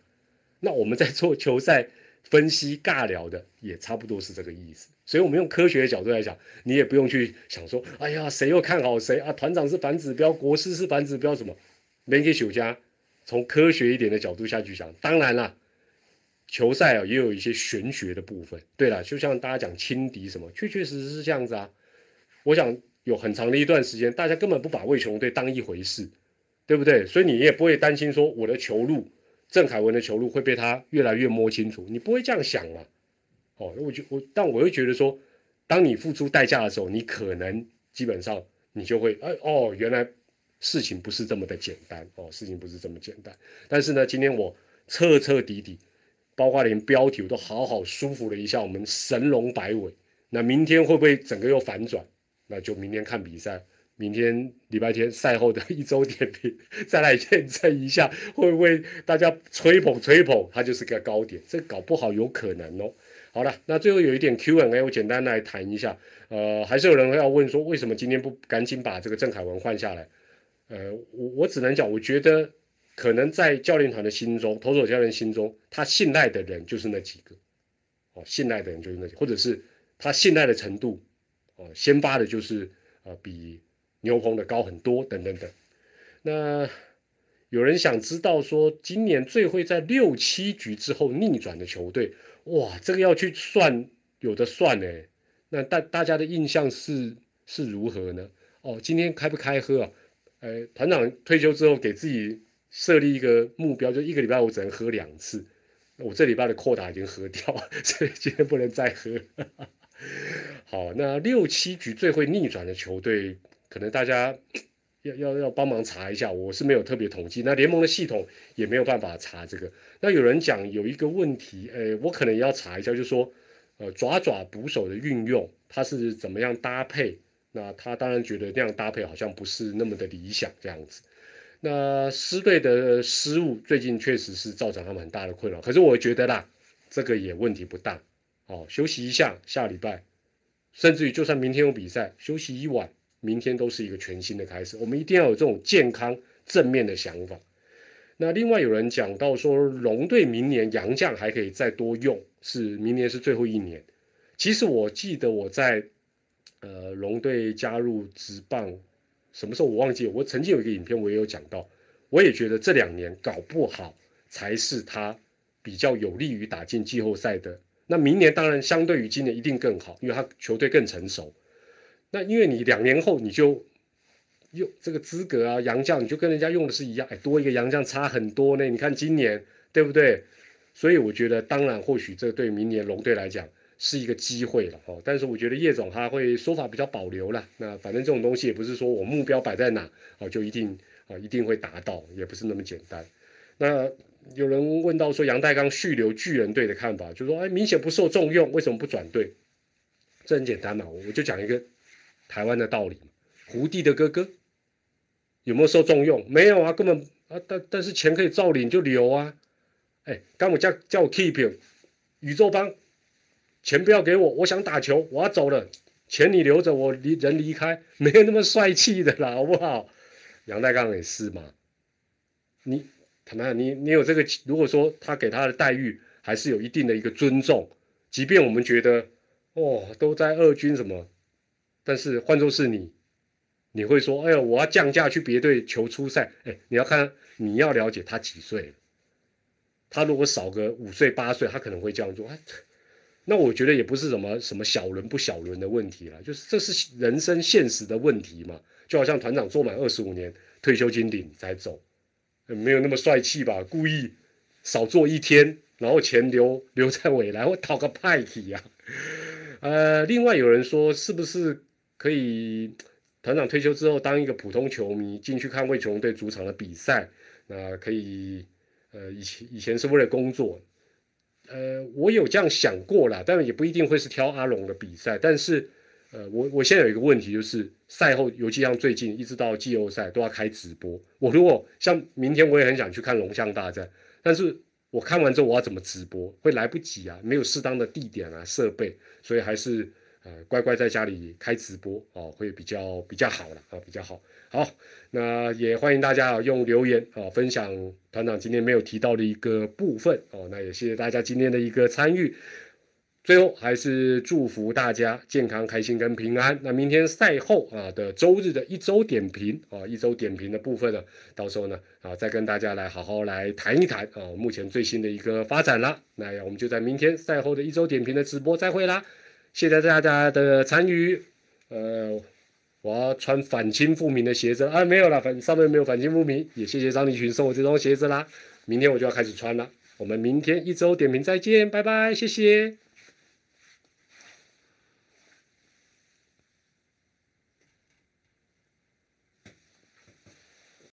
那我们在做球赛分析尬聊的，也差不多是这个意思。所以，我们用科学的角度来讲，你也不用去想说，哎呀，谁又看好谁啊？团长是反指标，国师是反指标，什么？没给酒家从科学一点的角度下去想。当然啦，球赛啊，也有一些玄学的部分。对了，就像大家讲轻敌什么，确确实实是这样子啊。我想。有很长的一段时间，大家根本不把魏雄队当一回事，对不对？所以你也不会担心说我的球路，郑凯文的球路会被他越来越摸清楚，你不会这样想嘛？哦，我就我，但我会觉得说，当你付出代价的时候，你可能基本上你就会，哎哦，原来事情不是这么的简单哦，事情不是这么简单。但是呢，今天我彻彻底底，包括连标题我都好好舒服了一下，我们神龙摆尾，那明天会不会整个又反转？那就明天看比赛，明天礼拜天赛后的一周点评，再来验证一下，会不会大家吹捧吹捧，它就是个高点，这搞不好有可能哦。好了，那最后有一点 Q&A，我简单来谈一下。呃，还是有人要问说，为什么今天不赶紧把这个郑凯文换下来？呃，我我只能讲，我觉得可能在教练团的心中，投手教练心中，他信赖的人就是那几个，哦，信赖的人就是那几个，或者是他信赖的程度。先发的就是呃比牛棚的高很多等等等。那有人想知道说，今年最会在六七局之后逆转的球队，哇，这个要去算，有的算呢。那大大家的印象是是如何呢？哦，今天开不开喝啊？呃，团长退休之后给自己设立一个目标，就一个礼拜我只能喝两次。我这礼拜的扩大已经喝掉，所以今天不能再喝。好，那六七局最会逆转的球队，可能大家 要要要帮忙查一下，我是没有特别统计，那联盟的系统也没有办法查这个。那有人讲有一个问题，诶，我可能要查一下，就是说，呃，爪爪捕手的运用，它是怎么样搭配？那他当然觉得那样搭配好像不是那么的理想这样子。那狮队的失误最近确实是造成他们很大的困扰，可是我觉得啦，这个也问题不大。哦，休息一下，下礼拜，甚至于就算明天有比赛，休息一晚，明天都是一个全新的开始。我们一定要有这种健康正面的想法。那另外有人讲到说，龙队明年杨将还可以再多用，是明年是最后一年。其实我记得我在呃龙队加入职棒什么时候我忘记，我曾经有一个影片我也有讲到，我也觉得这两年搞不好才是他比较有利于打进季后赛的。那明年当然相对于今年一定更好，因为他球队更成熟。那因为你两年后你就。用这个资格啊，洋将你就跟人家用的是一样，哎，多一个洋将差很多呢。你看今年对不对？所以我觉得，当然或许这对明年龙队来讲是一个机会了哦。但是我觉得叶总他会说法比较保留了。那反正这种东西也不是说我目标摆在哪哦，就一定啊一定会达到，也不是那么简单。那有人问到说杨代刚续留巨人队的看法，就说哎，明显不受重用，为什么不转队？这很简单嘛，我就讲一个台湾的道理胡弟的哥哥。有没有受重用？没有啊，根本啊，但但是钱可以照领就留啊。哎，刚我叫叫我 keep 宇宙帮，钱不要给我，我想打球，我要走了，钱你留着，我离人离开，没有那么帅气的啦，好不好？杨代刚也是嘛。你怎么样？你你有这个？如果说他给他的待遇还是有一定的一个尊重，即便我们觉得哦都在二军什么，但是换作是你。你会说：“哎呀，我要降价去别队求出赛。”哎，你要看，你要了解他几岁。他如果少个五岁八岁，他可能会这样做。那我觉得也不是什么什么小轮不小轮的问题了，就是这是人生现实的问题嘛。就好像团长做满二十五年退休金领才走，没有那么帅气吧？故意少做一天，然后钱留留在未来，我讨个派体呀。呃，另外有人说，是不是可以？团长退休之后，当一个普通球迷进去看魏球队主场的比赛，那可以，呃，以前以前是为了工作，呃，我有这样想过啦，但也不一定会是挑阿龙的比赛。但是，呃，我我现在有一个问题，就是赛后，尤其像最近一直到季后赛都要开直播。我如果像明天，我也很想去看龙象大战，但是我看完之后我要怎么直播？会来不及啊，没有适当的地点啊设备，所以还是。呃，乖乖在家里开直播哦，会比较比较好了啊，比较好。好，那也欢迎大家啊用留言啊分享团长今天没有提到的一个部分哦。那也谢谢大家今天的一个参与。最后还是祝福大家健康、开心跟平安。那明天赛后啊的周日的一周点评啊，一周点评的部分呢，到时候呢啊再跟大家来好好来谈一谈啊，目前最新的一个发展啦。那我们就在明天赛后的一周点评的直播再会啦。谢谢大家的参与，呃，我要穿反清复明的鞋子啊，没有了，反上面没有反清复明，也谢谢张立群送我这双鞋子啦，明天我就要开始穿了，我们明天一周点评再见，拜拜，谢谢。